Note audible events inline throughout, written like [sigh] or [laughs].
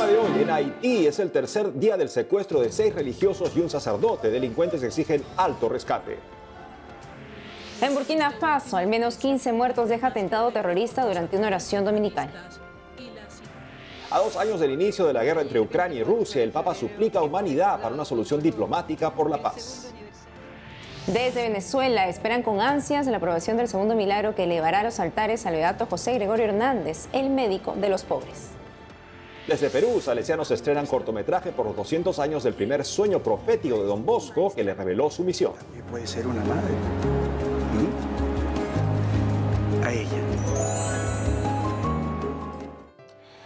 tema de hoy, en Haití es el tercer día del secuestro de seis religiosos y un sacerdote. Delincuentes exigen alto rescate. En Burkina Faso, al menos 15 muertos deja atentado terrorista durante una oración dominical. A dos años del inicio de la guerra entre Ucrania y Rusia, el Papa suplica humanidad para una solución diplomática por la paz. Desde Venezuela esperan con ansias la aprobación del segundo milagro que elevará a los altares al beato José Gregorio Hernández, el médico de los pobres. Desde Perú, salesianos estrenan cortometraje por los 200 años del primer sueño profético de Don Bosco que le reveló su misión. puede ser una madre. ¿Mm? A ella.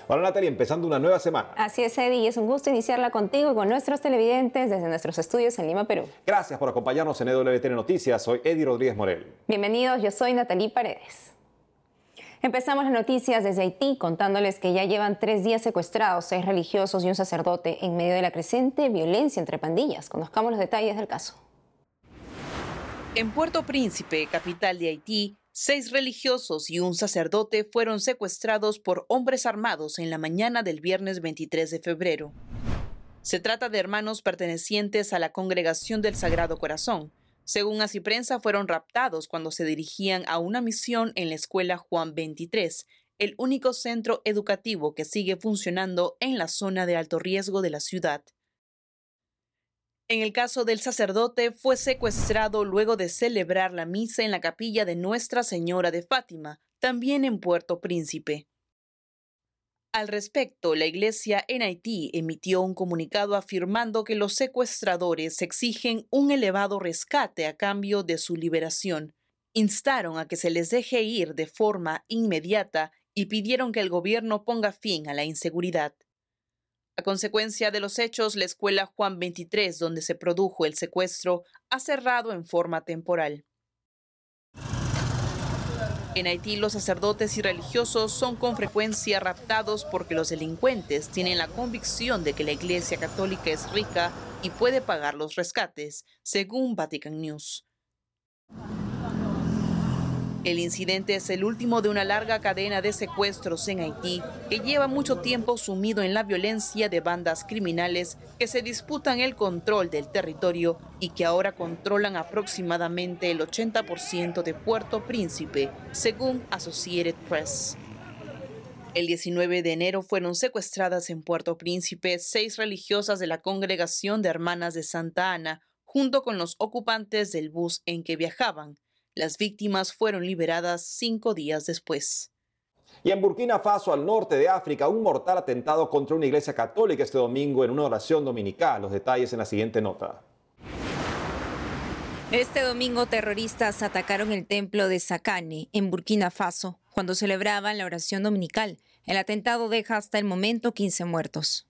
Hola Natalia, empezando una nueva semana. Así es, Eddie, y es un gusto iniciarla contigo y con nuestros televidentes desde nuestros estudios en Lima, Perú. Gracias por acompañarnos en EWTN Noticias. Soy Eddie Rodríguez Morel. Bienvenidos, yo soy Natalie Paredes. Empezamos las noticias desde Haití contándoles que ya llevan tres días secuestrados seis religiosos y un sacerdote en medio de la creciente violencia entre pandillas. Conozcamos los detalles del caso. En Puerto Príncipe, capital de Haití, Seis religiosos y un sacerdote fueron secuestrados por hombres armados en la mañana del viernes 23 de febrero. Se trata de hermanos pertenecientes a la Congregación del Sagrado Corazón. Según Así Prensa, fueron raptados cuando se dirigían a una misión en la escuela Juan 23, el único centro educativo que sigue funcionando en la zona de alto riesgo de la ciudad. En el caso del sacerdote, fue secuestrado luego de celebrar la misa en la capilla de Nuestra Señora de Fátima, también en Puerto Príncipe. Al respecto, la Iglesia en Haití emitió un comunicado afirmando que los secuestradores exigen un elevado rescate a cambio de su liberación. Instaron a que se les deje ir de forma inmediata y pidieron que el gobierno ponga fin a la inseguridad. A consecuencia de los hechos, la escuela Juan 23, donde se produjo el secuestro, ha cerrado en forma temporal. En Haití, los sacerdotes y religiosos son con frecuencia raptados porque los delincuentes tienen la convicción de que la Iglesia Católica es rica y puede pagar los rescates, según Vatican News. El incidente es el último de una larga cadena de secuestros en Haití que lleva mucho tiempo sumido en la violencia de bandas criminales que se disputan el control del territorio y que ahora controlan aproximadamente el 80% de Puerto Príncipe, según Associated Press. El 19 de enero fueron secuestradas en Puerto Príncipe seis religiosas de la Congregación de Hermanas de Santa Ana, junto con los ocupantes del bus en que viajaban. Las víctimas fueron liberadas cinco días después. Y en Burkina Faso, al norte de África, un mortal atentado contra una iglesia católica este domingo en una oración dominical. Los detalles en la siguiente nota. Este domingo terroristas atacaron el templo de Sakane en Burkina Faso cuando celebraban la oración dominical. El atentado deja hasta el momento 15 muertos.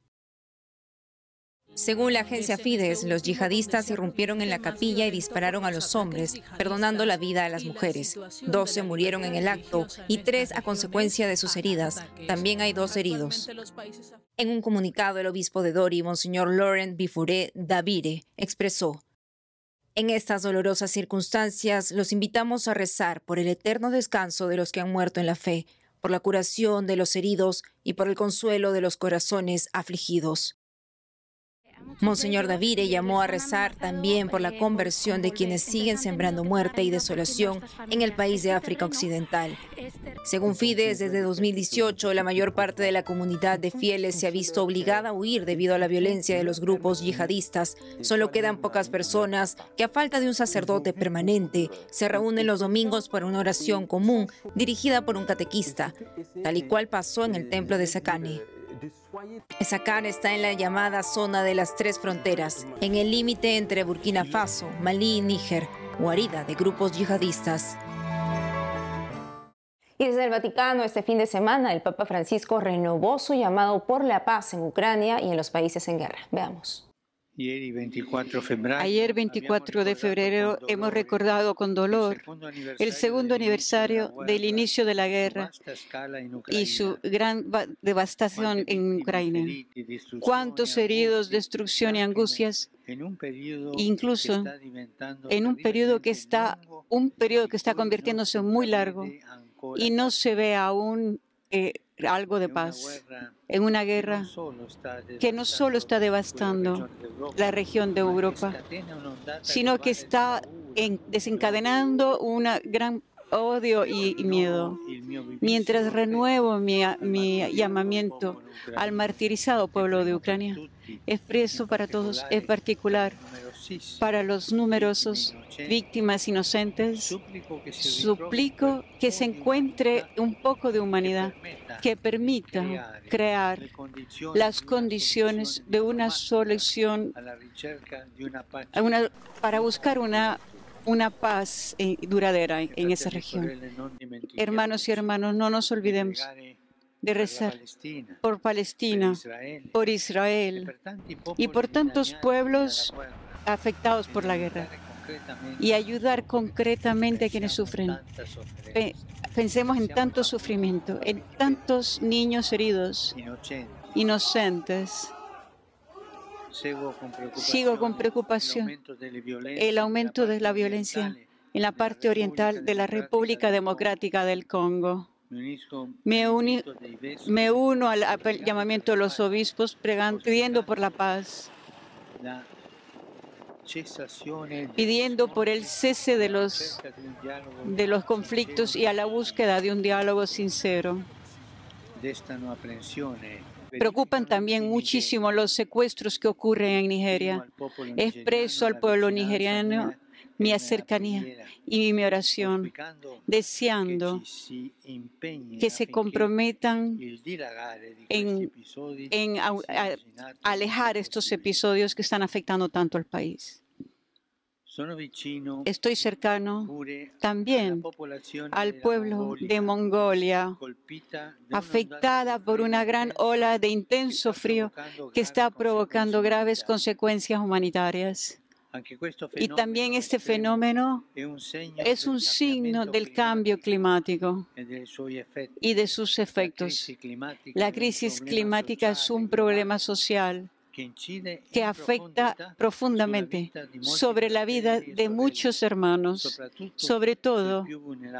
Según la agencia Fides, los yihadistas irrumpieron en la capilla y dispararon a los hombres, perdonando la vida a las mujeres. Doce murieron en el acto y tres a consecuencia de sus heridas. También hay dos heridos. En un comunicado, el obispo de Dori, Monseñor Laurent Bifuré Davire, expresó, en estas dolorosas circunstancias, los invitamos a rezar por el eterno descanso de los que han muerto en la fe, por la curación de los heridos y por el consuelo de los corazones afligidos. Monseñor Davire llamó a rezar también por la conversión de quienes siguen sembrando muerte y desolación en el país de África Occidental. Según Fides, desde 2018 la mayor parte de la comunidad de fieles se ha visto obligada a huir debido a la violencia de los grupos yihadistas. Solo quedan pocas personas que a falta de un sacerdote permanente se reúnen los domingos para una oración común dirigida por un catequista, tal y cual pasó en el templo de Sakane. Sakane está en la llamada zona de las tres fronteras, en el límite entre Burkina Faso, Malí y Níger, guarida de grupos yihadistas. Y desde el Vaticano, este fin de semana, el Papa Francisco renovó su llamado por la paz en Ucrania y en los países en guerra. Veamos. Ayer 24 de febrero hemos recordado con dolor el segundo aniversario del inicio de la guerra y su gran devastación en Ucrania. Cuántos heridos, destrucción y angustias, incluso en un periodo que está un periodo que está convirtiéndose muy largo y no se ve aún eh, algo de paz en una guerra que no solo está devastando la región de Europa, sino que está desencadenando una gran odio y, miedo. Mientras renuevo mi, mi llamamiento al martirizado pueblo de Ucrania, expreso para todos, en particular para los numerosos víctimas inocentes, suplico que se encuentre un poco de humanidad que permita crear las condiciones de una solución para buscar una una paz eh, duradera en esa región. Hermanos y hermanos, no nos olvidemos de rezar por Palestina, por Israel y por tantos pueblos afectados por la guerra y ayudar concretamente a quienes sufren. Pensemos en tanto sufrimiento, en tantos niños heridos, inocentes. Sigo con preocupación el aumento de la violencia en la parte oriental de la República Democrática del Congo. Me, me uno al llamamiento de los obispos pidiendo por la paz pidiendo por el cese de los, de los conflictos y a la búsqueda de un diálogo sincero. Preocupan también muchísimo los secuestros que ocurren en Nigeria. Expreso al pueblo nigeriano mi cercanía y mi oración, deseando que se comprometan en, en alejar estos episodios que están afectando tanto al país. Estoy cercano también al pueblo de Mongolia, afectada por una gran ola de intenso frío que está provocando graves consecuencias humanitarias. Y también este fenómeno es un signo del cambio climático y de sus efectos. La crisis climática es un problema social que afecta profundamente sobre la vida de muchos hermanos, sobre todo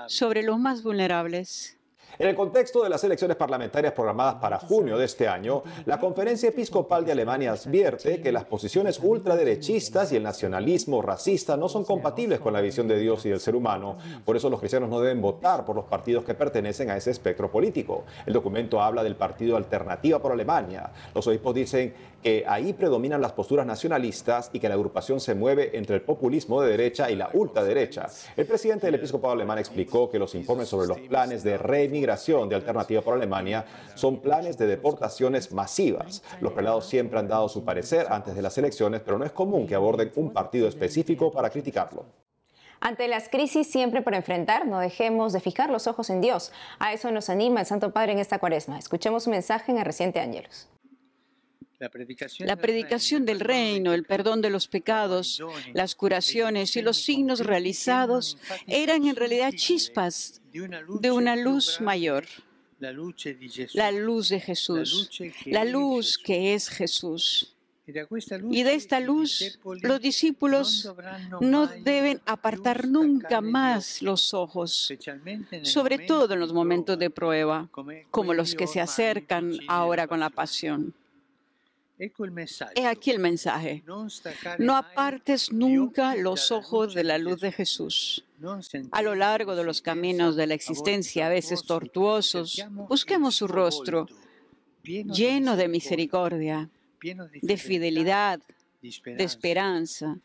sobre los más vulnerables. En el contexto de las elecciones parlamentarias programadas para junio de este año, la Conferencia Episcopal de Alemania advierte que las posiciones ultraderechistas y el nacionalismo racista no son compatibles con la visión de Dios y del ser humano. Por eso los cristianos no deben votar por los partidos que pertenecen a ese espectro político. El documento habla del Partido Alternativa por Alemania. Los obispos dicen que ahí predominan las posturas nacionalistas y que la agrupación se mueve entre el populismo de derecha y la ultraderecha. El presidente del episcopado alemán explicó que los informes sobre los planes de reemigración de Alternativa por Alemania son planes de deportaciones masivas. Los prelados siempre han dado su parecer antes de las elecciones, pero no es común que aborden un partido específico para criticarlo. Ante las crisis siempre por enfrentar, no dejemos de fijar los ojos en Dios. A eso nos anima el Santo Padre en esta cuaresma. Escuchemos su mensaje en reciente Ángelos. La predicación del reino, el perdón de los pecados, las curaciones y los signos realizados eran en realidad chispas de una luz mayor, la luz de Jesús, la luz que es Jesús. Y de esta luz los discípulos no deben apartar nunca más los ojos, sobre todo en los momentos de prueba, como los que se acercan ahora con la pasión. He aquí el mensaje. No apartes nunca los ojos de la luz de Jesús. A lo largo de los caminos de la existencia, a veces tortuosos, busquemos su rostro, lleno de misericordia, de fidelidad, de esperanza.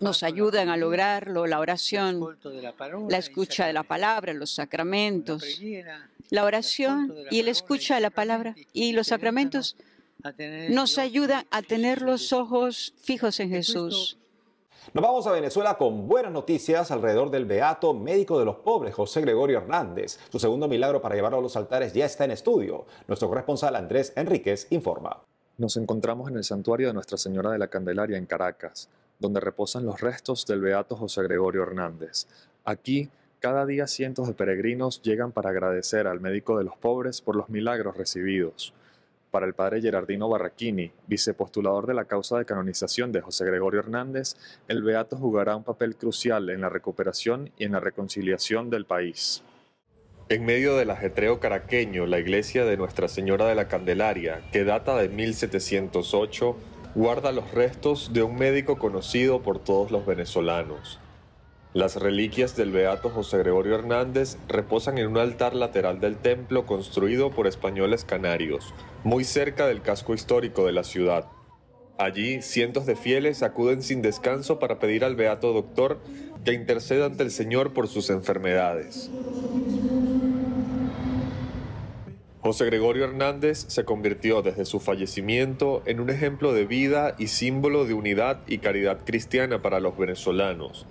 Nos ayudan a lograrlo la oración, la escucha de la palabra, los sacramentos. La oración y la escucha de la palabra y los sacramentos nos ayuda a tener los ojos fijos en Jesús. Nos vamos a Venezuela con buenas noticias alrededor del beato médico de los pobres, José Gregorio Hernández. Su segundo milagro para llevarlo a los altares ya está en estudio. Nuestro corresponsal Andrés Enríquez informa. Nos encontramos en el santuario de Nuestra Señora de la Candelaria en Caracas, donde reposan los restos del beato José Gregorio Hernández. Aquí, cada día cientos de peregrinos llegan para agradecer al médico de los pobres por los milagros recibidos. Para el padre Gerardino Barraquini, vicepostulador de la causa de canonización de José Gregorio Hernández, el beato jugará un papel crucial en la recuperación y en la reconciliación del país. En medio del ajetreo caraqueño, la iglesia de Nuestra Señora de la Candelaria, que data de 1708, guarda los restos de un médico conocido por todos los venezolanos. Las reliquias del beato José Gregorio Hernández reposan en un altar lateral del templo construido por españoles canarios, muy cerca del casco histórico de la ciudad. Allí, cientos de fieles acuden sin descanso para pedir al beato doctor que interceda ante el Señor por sus enfermedades. José Gregorio Hernández se convirtió desde su fallecimiento en un ejemplo de vida y símbolo de unidad y caridad cristiana para los venezolanos.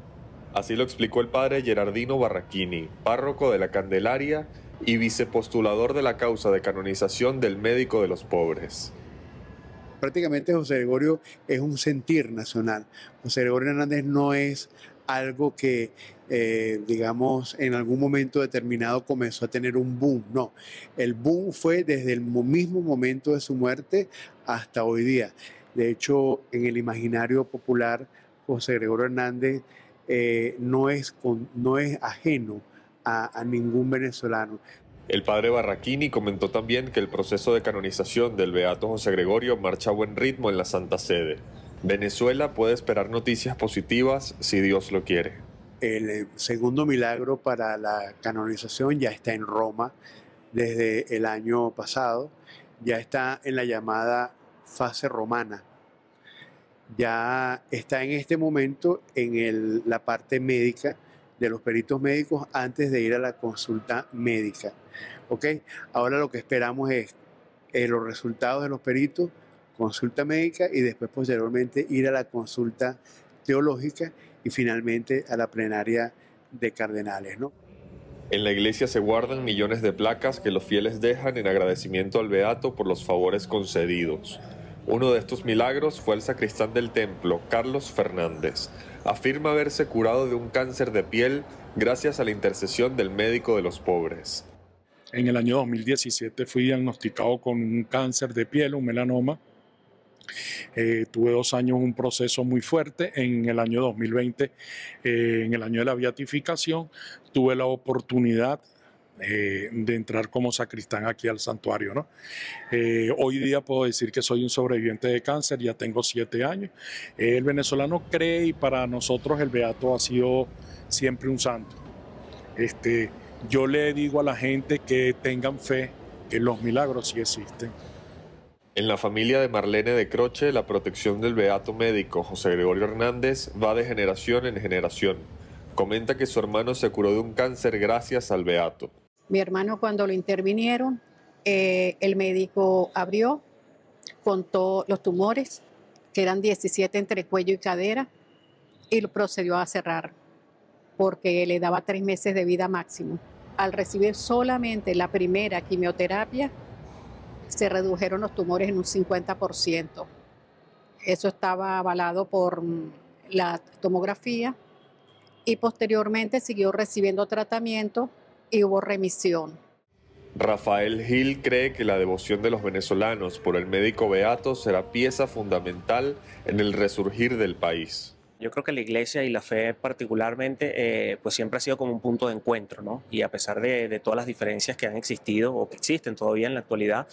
Así lo explicó el padre Gerardino Barraquini, párroco de la Candelaria y vicepostulador de la causa de canonización del médico de los pobres. Prácticamente José Gregorio es un sentir nacional. José Gregorio Hernández no es algo que, eh, digamos, en algún momento determinado comenzó a tener un boom. No, el boom fue desde el mismo momento de su muerte hasta hoy día. De hecho, en el imaginario popular, José Gregorio Hernández eh, no, es no es ajeno a, a ningún venezolano. El padre Barraquini comentó también que el proceso de canonización del Beato José Gregorio marcha a buen ritmo en la Santa Sede. Venezuela puede esperar noticias positivas si Dios lo quiere. El eh, segundo milagro para la canonización ya está en Roma desde el año pasado, ya está en la llamada fase romana, ya está en este momento en la parte médica de los peritos médicos antes de ir a la consulta médica. ¿ok? Ahora lo que esperamos es eh, los resultados de los peritos consulta médica y después posteriormente ir a la consulta teológica y finalmente a la plenaria de cardenales. ¿no? En la iglesia se guardan millones de placas que los fieles dejan en agradecimiento al Beato por los favores concedidos. Uno de estos milagros fue el sacristán del templo, Carlos Fernández. Afirma haberse curado de un cáncer de piel gracias a la intercesión del médico de los pobres. En el año 2017 fui diagnosticado con un cáncer de piel, un melanoma, eh, tuve dos años un proceso muy fuerte. En el año 2020, eh, en el año de la beatificación, tuve la oportunidad eh, de entrar como sacristán aquí al santuario. ¿no? hoy día puedo decir que soy un sobreviviente de cáncer, ya tengo siete años. el venezolano cree y para nosotros el beato ha sido siempre un santo. Este, yo le digo a la gente que tengan fe que los milagros sí existen. En la familia de Marlene de Croce, la protección del beato médico José Gregorio Hernández va de generación en generación. Comenta que su hermano se curó de un cáncer gracias al beato. Mi hermano cuando lo intervinieron, eh, el médico abrió, contó los tumores, que eran 17 entre cuello y cadera, y procedió a cerrar, porque le daba tres meses de vida máximo. Al recibir solamente la primera quimioterapia, se redujeron los tumores en un 50%. Eso estaba avalado por mm, la tomografía y posteriormente siguió recibiendo tratamiento y hubo remisión. Rafael Gil cree que la devoción de los venezolanos por el médico Beato será pieza fundamental en el resurgir del país. Yo creo que la iglesia y la fe particularmente, eh, pues siempre ha sido como un punto de encuentro, ¿no? Y a pesar de, de, todas las diferencias que han existido o que existen todavía en la actualidad,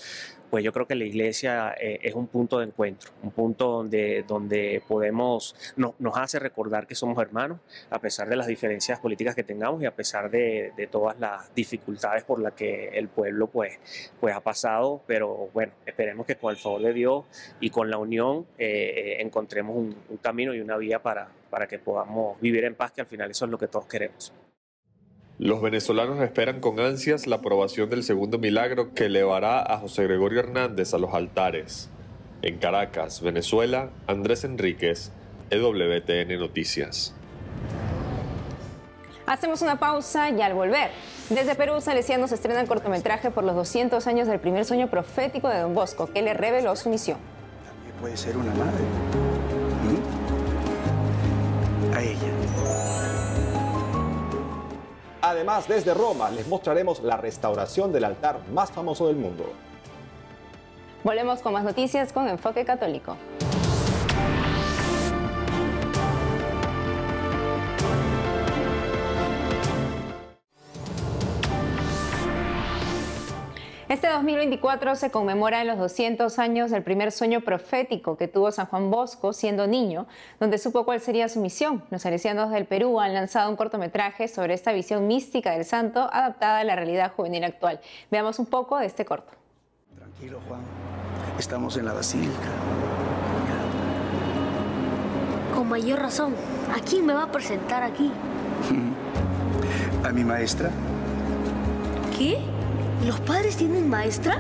pues yo creo que la iglesia eh, es un punto de encuentro, un punto donde, donde podemos, no, nos hace recordar que somos hermanos, a pesar de las diferencias políticas que tengamos y a pesar de, todas las dificultades por las que el pueblo pues, pues ha pasado, pero bueno, esperemos que con el favor de Dios y con la unión eh, encontremos un, un, camino y una vía para, para que podamos vivir en paz, que al final eso es lo que todos queremos. Los venezolanos esperan con ansias la aprobación del segundo milagro que elevará a José Gregorio Hernández a los altares. En Caracas, Venezuela, Andrés Enríquez, EWTN Noticias. Hacemos una pausa y al volver. Desde Perú, Salesianos estrena el cortometraje por los 200 años del primer sueño profético de Don Bosco, que le reveló su misión. También puede ser una madre. Además, desde Roma les mostraremos la restauración del altar más famoso del mundo. Volvemos con más noticias con Enfoque Católico. Este 2024 se conmemora en los 200 años del primer sueño profético que tuvo San Juan Bosco siendo niño, donde supo cuál sería su misión. Los salesianos del Perú han lanzado un cortometraje sobre esta visión mística del santo adaptada a la realidad juvenil actual. Veamos un poco de este corto. Tranquilo, Juan. Estamos en la basílica. Con mayor razón. ¿A quién me va a presentar aquí? [laughs] ¿A mi maestra? ¿Qué? ¿Los padres tienen maestra?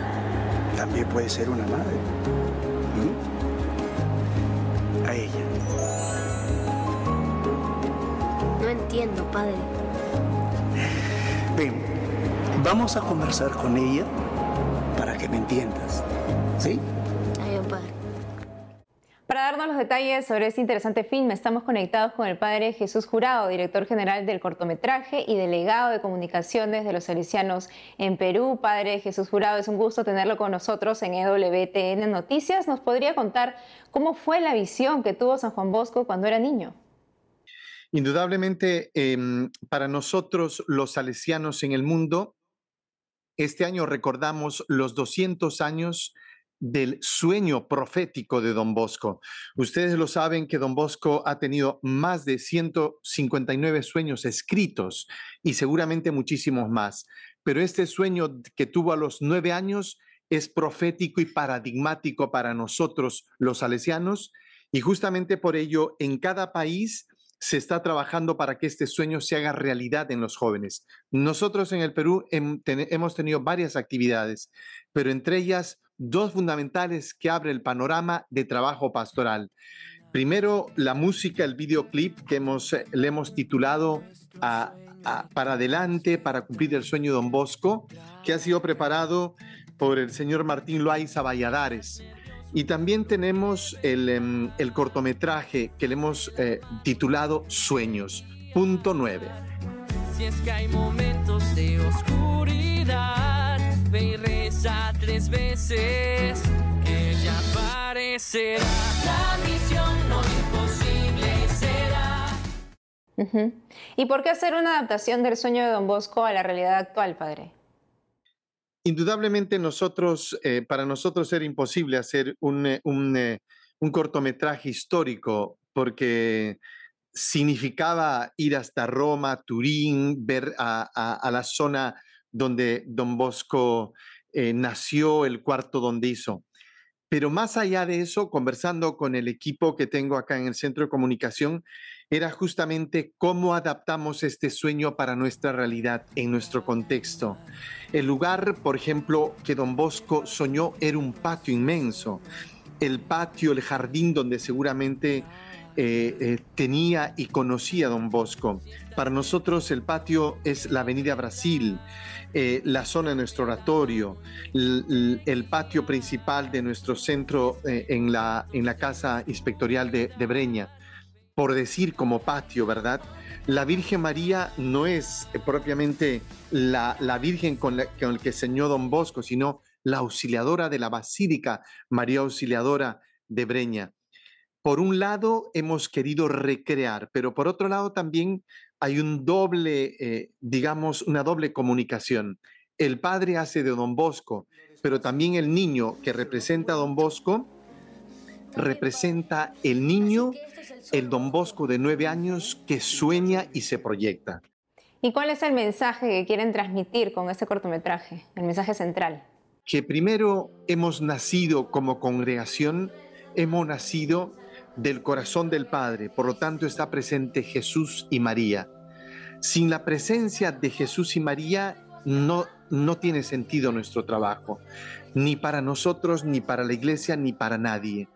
También puede ser una madre. ¿Mm? A ella. No entiendo, padre. Ven, vamos a conversar con ella para que me entiendas. ¿Sí? Detalles sobre este interesante film, estamos conectados con el padre Jesús Jurado, director general del cortometraje y delegado de comunicaciones de los salesianos en Perú. Padre Jesús Jurado, es un gusto tenerlo con nosotros en EWTN Noticias. ¿Nos podría contar cómo fue la visión que tuvo San Juan Bosco cuando era niño? Indudablemente, em, para nosotros los salesianos en el mundo, este año recordamos los 200 años del sueño profético de Don Bosco. Ustedes lo saben que Don Bosco ha tenido más de 159 sueños escritos y seguramente muchísimos más, pero este sueño que tuvo a los nueve años es profético y paradigmático para nosotros los salesianos y justamente por ello en cada país se está trabajando para que este sueño se haga realidad en los jóvenes. Nosotros en el Perú hemos tenido varias actividades, pero entre ellas dos fundamentales que abre el panorama de trabajo pastoral. Primero, la música, el videoclip que hemos, le hemos titulado Para adelante, para cumplir el sueño de Don Bosco, que ha sido preparado por el señor Martín Loaiza Valladares. Y también tenemos el, em, cortometraje que le hemos eh, titulado Sueños, punto 9. Si es que hay momentos de oscuridad, ve y reza tres veces, que ya aparecerá. La misión no imposible será. ¿Y por qué hacer una adaptación del sueño de Don Bosco a la realidad actual, padre? Indudablemente nosotros, eh, para nosotros era imposible hacer un, eh, eh, un, cortometraje histórico porque significaba ir hasta Roma, Turín, ver a, la zona donde Don Bosco nació, el cuarto donde hizo. Pero más allá de eso, conversando con el equipo que tengo acá en el centro de comunicación, era justamente cómo adaptamos este sueño para nuestra realidad, en nuestro contexto. El lugar, por ejemplo, que don Bosco soñó era un patio inmenso. El patio, el jardín donde seguramente eh, eh, tenía y conocía don Bosco. Para nosotros el patio es la Avenida Brasil, eh, la zona de nuestro oratorio, el, patio principal de nuestro centro en, la, en la Casa Inspectorial de, Breña. Por decir como patio, ¿verdad? La Virgen María no es propiamente la, Virgen con la, con el que señó Don Bosco, sino la auxiliadora de la Basílica, María Auxiliadora de Breña. Por un lado, hemos querido recrear, pero por otro lado también hay un doble, eh, digamos, una doble comunicación. El padre hace de Don Bosco, pero también el niño que representa a Don Bosco representa el niño el Don Bosco de nueve años que sueña y se proyecta. ¿Y cuál es el mensaje que quieren transmitir con este cortometraje? El mensaje central. Que primero hemos nacido como congregación, hemos nacido del corazón del Padre, por lo tanto está presente Jesús y María. Sin la presencia de Jesús y María no, no tiene sentido nuestro trabajo, ni para nosotros, ni para la iglesia, ni para nadie.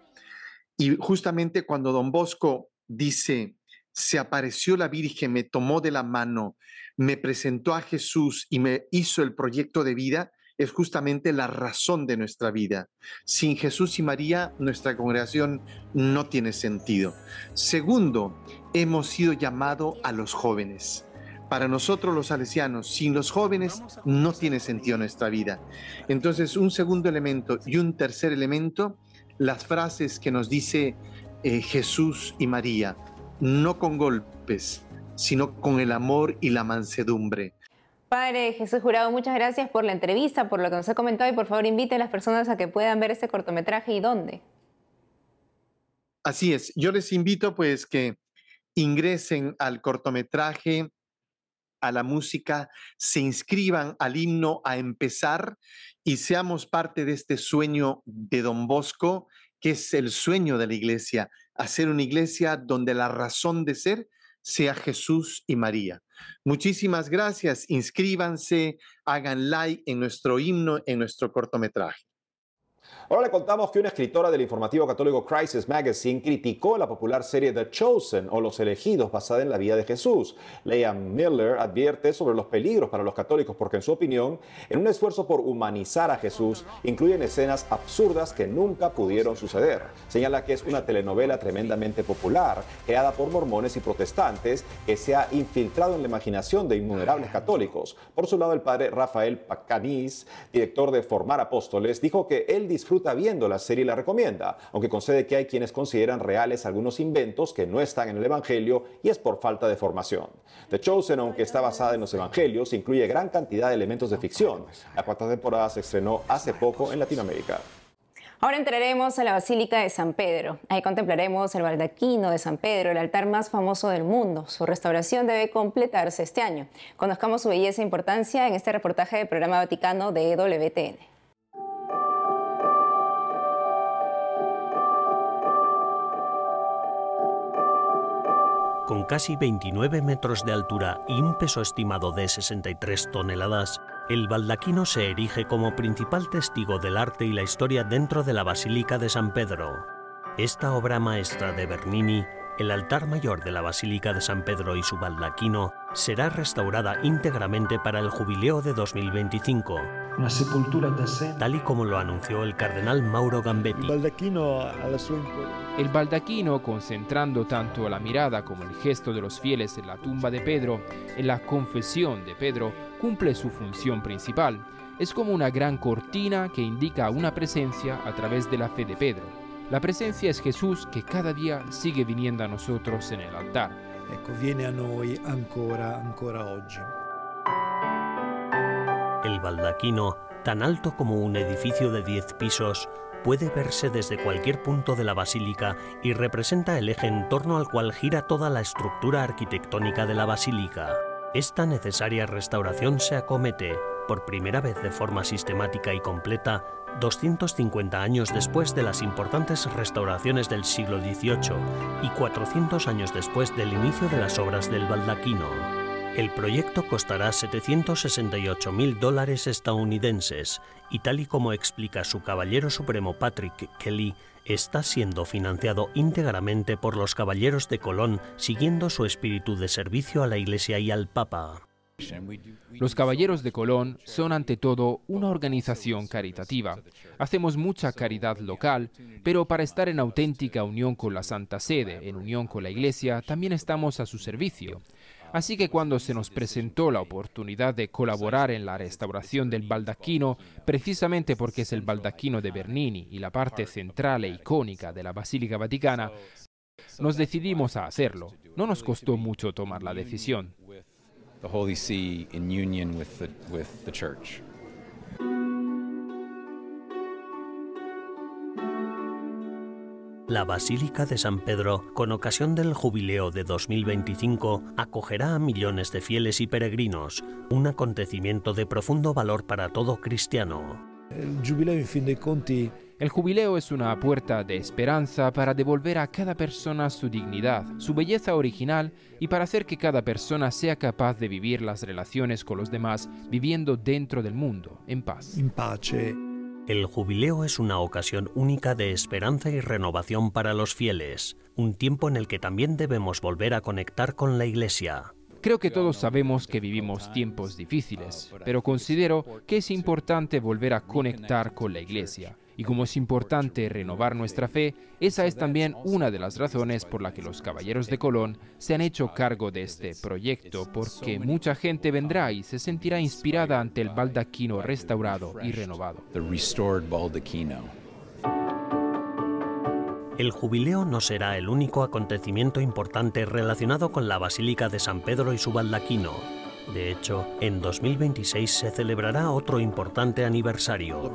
Y justamente cuando don Bosco dice, se apareció la Virgen, me tomó de la mano, me presentó a Jesús y me hizo el proyecto de vida, es justamente la razón de nuestra vida. Sin Jesús y María, nuestra congregación no tiene sentido. Segundo, hemos sido llamados a los jóvenes. Para nosotros los salesianos, sin los jóvenes no tiene sentido nuestra vida. Entonces, un segundo elemento y un tercer elemento las frases que nos dice eh, Jesús y María, no con golpes, sino con el amor y la mansedumbre. Padre Jesús Jurado, muchas gracias por la entrevista, por lo que nos ha comentado y por favor invite a las personas a que puedan ver este cortometraje y dónde. Así es, yo les invito pues que ingresen al cortometraje, a la música, se inscriban al himno a empezar y seamos parte de este sueño de Don Bosco, que es el sueño de la iglesia, hacer una iglesia donde la razón de ser sea Jesús y María. Muchísimas gracias, inscríbanse, hagan like en nuestro himno, en nuestro cortometraje. Ahora le contamos que una escritora del informativo católico Crisis Magazine criticó la popular serie The Chosen o Los Elegidos basada en la vida de Jesús. Leah Miller advierte sobre los peligros para los católicos porque en su opinión, en un esfuerzo por humanizar a Jesús, incluyen escenas absurdas que nunca pudieron suceder. Señala que es una telenovela tremendamente popular, creada por mormones y protestantes, que se ha infiltrado en la imaginación de innumerables católicos. Por su lado, el padre Rafael Pacanis, director de Formar Apóstoles, dijo que él disfruta viendo la serie y la recomienda, aunque concede que hay quienes consideran reales algunos inventos que no están en el Evangelio y es por falta de formación. The Chosen, aunque está basada en los Evangelios, incluye gran cantidad de elementos de ficción. La cuarta temporada se estrenó hace poco en Latinoamérica. Ahora entraremos a la Basílica de San Pedro. Ahí contemplaremos el baldaquino de San Pedro, el altar más famoso del mundo. Su restauración debe completarse este año. Conozcamos su belleza e importancia en este reportaje del programa Vaticano de WTN. Con casi 29 metros de altura y un peso estimado de 63 toneladas, el baldaquino se erige como principal testigo del arte y la historia dentro de la Basílica de San Pedro. Esta obra maestra de Bernini, el altar mayor de la Basílica de San Pedro y su baldaquino, será restaurada íntegramente para el jubileo de 2025, tal y como lo anunció el cardenal Mauro Gambetti. El baldaquino, concentrando tanto la mirada como el gesto de los fieles en la tumba de Pedro, en la confesión de Pedro, cumple su función principal. Es como una gran cortina que indica una presencia a través de la fe de Pedro. La presencia es Jesús que cada día sigue viniendo a nosotros en el altar. Ecco, viene a noi ancora, ancora oggi. El baldaquino, tan alto como un edificio de 10 pisos, puede verse desde cualquier punto de la basílica y representa el eje en torno al cual gira toda la estructura arquitectónica de la basílica. Esta necesaria restauración se acomete, por primera vez de forma sistemática y completa, 250 años después de las importantes restauraciones del siglo XVIII y 400 años después del inicio de las obras del baldaquino. El proyecto costará 768 mil dólares estadounidenses y tal y como explica su caballero supremo Patrick Kelly, está siendo financiado íntegramente por los caballeros de Colón siguiendo su espíritu de servicio a la Iglesia y al Papa. Los Caballeros de Colón son ante todo una organización caritativa. Hacemos mucha caridad local, pero para estar en auténtica unión con la Santa Sede, en unión con la Iglesia, también estamos a su servicio. Así que cuando se nos presentó la oportunidad de colaborar en la restauración del baldaquino, precisamente porque es el baldaquino de Bernini y la parte central e icónica de la Basílica Vaticana, nos decidimos a hacerlo. No nos costó mucho tomar la decisión. La Basílica de San Pedro, con ocasión del jubileo de 2025, acogerá a millones de fieles y peregrinos, un acontecimiento de profundo valor para todo cristiano. El jubileo, en fin de conti, el jubileo es una puerta de esperanza para devolver a cada persona su dignidad, su belleza original y para hacer que cada persona sea capaz de vivir las relaciones con los demás viviendo dentro del mundo, en paz. En pace. El jubileo es una ocasión única de esperanza y renovación para los fieles, un tiempo en el que también debemos volver a conectar con la Iglesia. Creo que todos sabemos que vivimos tiempos difíciles, pero considero que es importante volver a conectar con la Iglesia. Y como es importante renovar nuestra fe, esa es también una de las razones por la que los Caballeros de Colón se han hecho cargo de este proyecto, porque mucha gente vendrá y se sentirá inspirada ante el baldaquino restaurado y renovado. El jubileo no será el único acontecimiento importante relacionado con la Basílica de San Pedro y su baldaquino. De hecho, en 2026 se celebrará otro importante aniversario.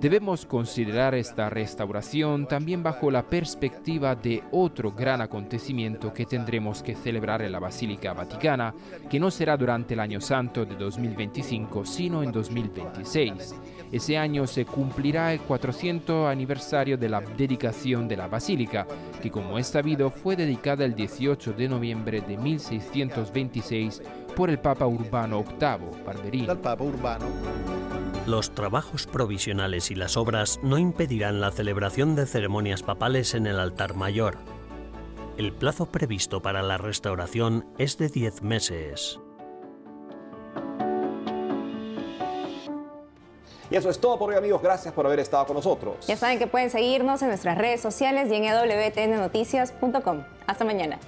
Debemos considerar esta restauración también bajo la perspectiva de otro gran acontecimiento que tendremos que celebrar en la Basílica Vaticana, que no será durante el Año Santo de 2025, sino en 2026. Ese año se cumplirá el 400 aniversario de la dedicación de la basílica, que como es sabido fue dedicada el 18 de noviembre de 1626 por el Papa Urbano VIII, Barberini. Los trabajos provisionales y las obras no impedirán la celebración de ceremonias papales en el altar mayor. El plazo previsto para la restauración es de 10 meses. Y eso es todo por hoy amigos, gracias por haber estado con nosotros. Ya saben que pueden seguirnos en nuestras redes sociales y en wtnnoticias.com. Hasta mañana.